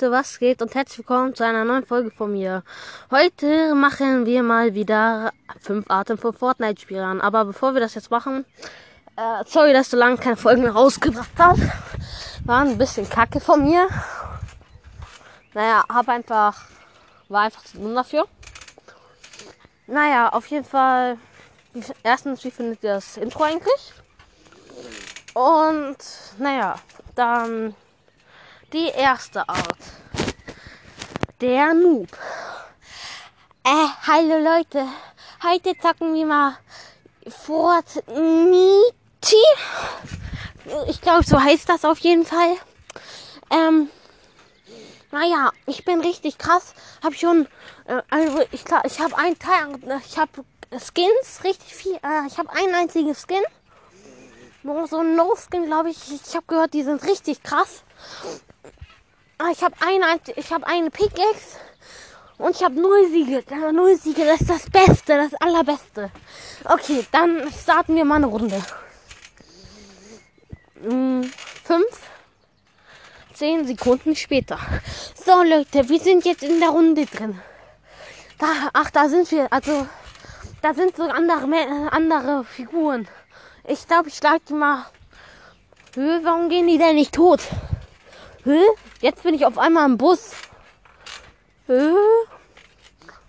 Leute, was geht und herzlich willkommen zu einer neuen Folge von mir. Heute machen wir mal wieder fünf Arten von Fortnite-Spielern. Aber bevor wir das jetzt machen, äh, sorry, dass du lange keine Folgen mehr rausgebracht hast. War ein bisschen kacke von mir. Naja, hab einfach, war einfach zu dumm dafür. Naja, auf jeden Fall, erstens, wie findet ihr das Intro eigentlich? Und, naja, dann die erste Art. Der Noob. Äh, hallo Leute. Heute zocken wir mal Fortnite. Ich glaube, so heißt das auf jeden Fall. Ähm, naja, ich bin richtig krass. Hab schon, äh, also ich, ich habe einen Teil, ich habe Skins, richtig viel. Äh, ich habe einen einzigen Skin. So ein No-Skin, glaube ich. Ich habe gehört, die sind richtig krass. Ah, ich habe eine, ich habe eine Pickaxe und ich habe null Siege. Null Siege, das ist das Beste, das Allerbeste. Okay, dann starten wir mal eine Runde. Hm, fünf, zehn Sekunden später. So Leute, wir sind jetzt in der Runde drin. Da, ach, da sind wir. Also, da sind so andere, andere Figuren. Ich glaube, ich schlage die mal. Warum gehen die denn nicht tot? Hä? Jetzt bin ich auf einmal im Bus. Hä?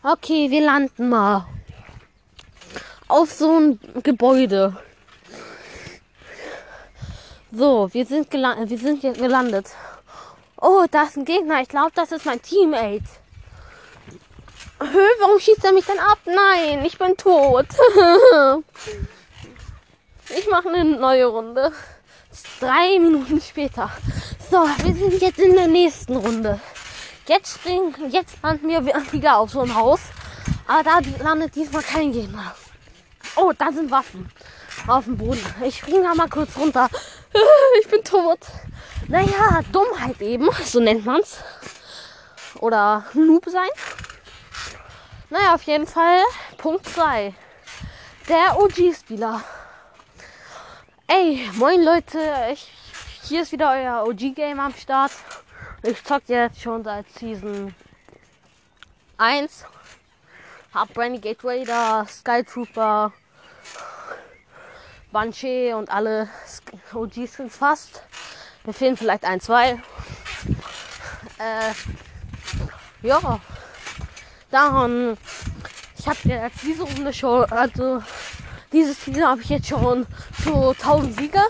Okay, wir landen mal. Auf so ein Gebäude. So, wir sind, gelandet, wir sind hier gelandet. Oh, da ist ein Gegner. Ich glaube, das ist mein Teammate. Hö, warum schießt er mich denn ab? Nein, ich bin tot. ich mache eine neue Runde. Drei Minuten später. So, wir sind jetzt in der nächsten Runde. Jetzt springen, jetzt landen wir wieder auf so ein Haus. Aber da landet diesmal kein Gegner. Oh, da sind Waffen auf dem Boden. Ich springe da mal kurz runter. Ich bin tot. Naja, Dummheit eben, so nennt man's. Oder Noob sein. Naja, auf jeden Fall Punkt 2. Der OG-Spieler. Ey, moin Leute, ich hier ist wieder euer OG-Game am Start. Ich zock jetzt schon seit Season 1. Hab Renegade Raider, Sky Trooper, Banshee und alle OG-Skins fast. Mir fehlen vielleicht ein, zwei. Äh, ja. Dann, ich habe jetzt diese Runde schon, also dieses Ziel habe ich jetzt schon so 1000 Siege.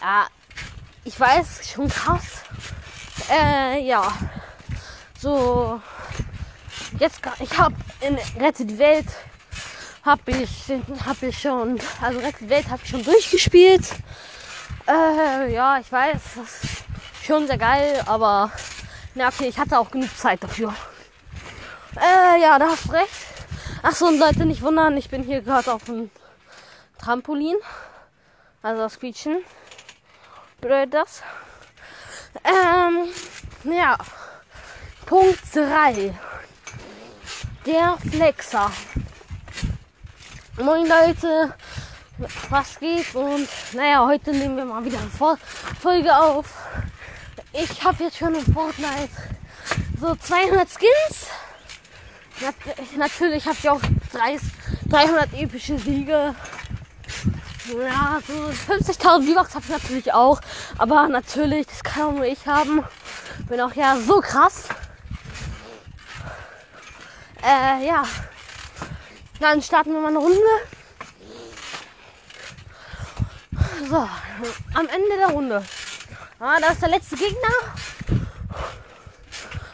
Ja, ich weiß, schon krass. Äh, ja. So. Jetzt, ich habe in Rette die Welt, habe ich, hab ich schon, also Rette die Welt habe ich schon durchgespielt. Äh, ja, ich weiß, das ist schon sehr geil, aber, na okay, ich hatte auch genug Zeit dafür. Äh, ja, da hast recht. Ach so, und Leute, nicht wundern, ich bin hier gerade auf dem Trampolin. Also das Quietschen das. Ähm, ja. Punkt 3. Der Flexer. Moin Leute, was geht? Und naja, heute nehmen wir mal wieder eine Folge auf. Ich habe jetzt schon in Fortnite so 200 Skins. Natürlich habe ich auch 300 epische Siege. Ja, so 50.000 V-Bucks habe ich natürlich auch. Aber natürlich, das kann auch nur ich haben. Bin auch ja so krass. Äh, ja. Dann starten wir mal eine Runde. So, am Ende der Runde. Ah, da ist der letzte Gegner.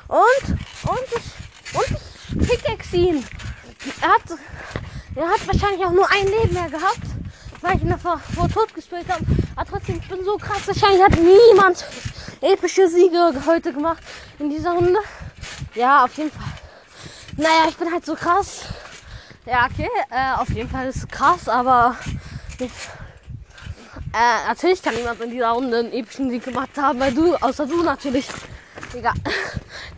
Und, und ich, und ich pickaxe ihn. Er hat, er hat wahrscheinlich auch nur ein Leben mehr gehabt weil ich ihn davor vor tot gespielt habe. Aber trotzdem, ich bin so krass. Wahrscheinlich hat niemand epische Siege heute gemacht in dieser Runde. Ja, auf jeden Fall. Naja, ich bin halt so krass. Ja, okay. Äh, auf jeden Fall ist es krass, aber ich, äh, natürlich kann niemand in dieser Runde einen epischen Sieg gemacht haben, weil du, außer du natürlich. Egal.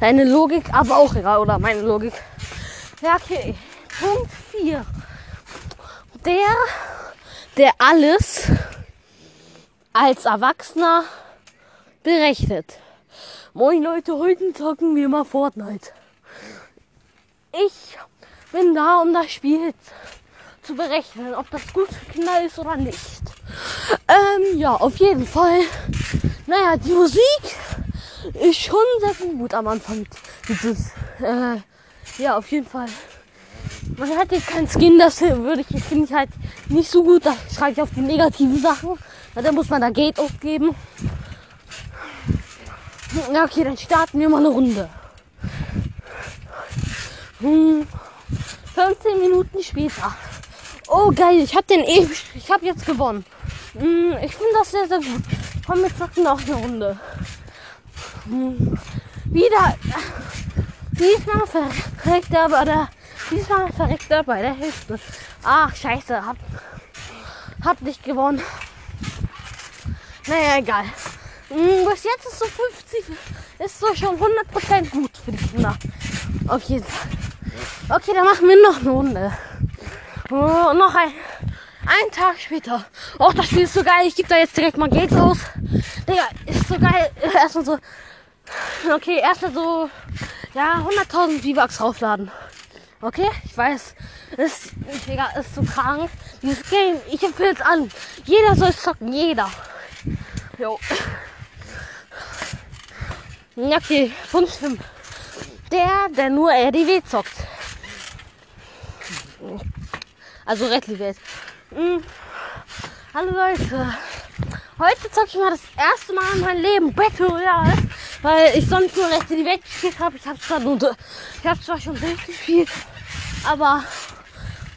Deine Logik, aber auch egal, oder meine Logik. Ja, okay. Punkt 4. Der der alles als Erwachsener berechnet. Moin Leute, heute zocken wir mal Fortnite. Ich bin da, um das Spiel zu berechnen, ob das gut für Kinder ist oder nicht. Ähm, ja, auf jeden Fall. Naja, die Musik ist schon sehr gut am Anfang. Dieses, äh, ja, auf jeden Fall. Man hat jetzt keinen Skin, das würde ich, finde ich halt nicht so gut. Da schreibe ich auf die negativen Sachen. Dann muss man da Geld aufgeben. Okay, dann starten wir mal eine Runde. Hm, 15 Minuten später. Oh geil, ich habe den e ich habe jetzt gewonnen. Hm, ich finde das sehr, sehr gut. Komm, wir zocken noch eine Runde. Hm, wieder. Diesmal verreckt er bei der. Diesmal verreckt er bei der Hälfte. Ach, scheiße. Hab, hab nicht gewonnen. Naja, egal. Hm, bis jetzt ist so 50, ist so schon 100% gut für die Kinder. Auf jeden Fall. Okay, dann machen wir noch eine Runde. Oh, noch ein, ein Tag später. Oh, das Spiel ist so geil. Ich gebe da jetzt direkt mal Geld aus. Digga, ist so geil. Erstmal so. Okay, erstmal so. Ja, 100.000 V-Bucks draufladen. Okay, ich weiß. Ist, Digga, ist so krank. Dieses Game, ich empfehle es an. Jeder soll zocken. Jeder. Jo. Okay, Punkt 5. Der, der nur RDW zockt. Also Red Welt. Hm. Hallo Leute. Heute zocke ich mal das erste Mal in meinem Leben Battle Royale, weil ich sonst nur Red die Welt gespielt habe. Ich habe zwar nur, ich habe zwar schon durchgespielt, aber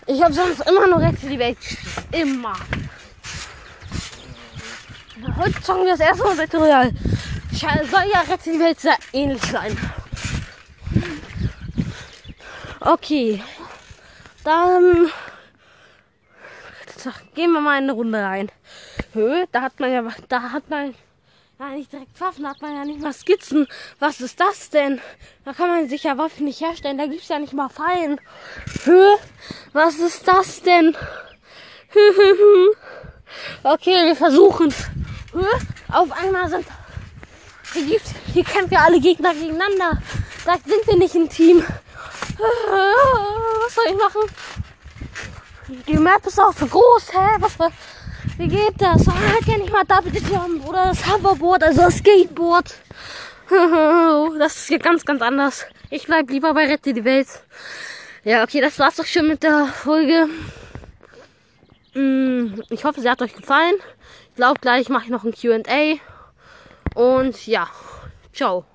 ich habe sonst immer nur die Welt gespielt. Immer. Heute zocken wir das erste Mal Battle Royale. Soll ja Red die Welt sehr ähnlich sein. Okay. Dann gehen wir mal in eine Runde rein. Da hat man ja, da hat man ja nicht direkt Waffen, hat man ja nicht mal Skizzen. Was ist das denn? Da kann man sich ja Waffen nicht herstellen, da gibt's ja nicht mal Fallen. Höhe, was ist das denn? okay, wir versuchen. Höhe, auf einmal sind hier, gibt, hier kämpfen ja alle Gegner gegeneinander. Da sind wir nicht im Team. Was soll ich machen? Die Map ist auch so groß, hä? Was, wie geht das? Ah, kenn ich mal Double Jump oder das Hoverboard, also das Skateboard. Das ist hier ganz, ganz anders. Ich bleib lieber bei Rette die Welt. Ja, okay, das war's doch schon mit der Folge. Mm, ich hoffe, sie hat euch gefallen. Ich glaube, gleich mache ich noch ein QA. Und ja, ciao.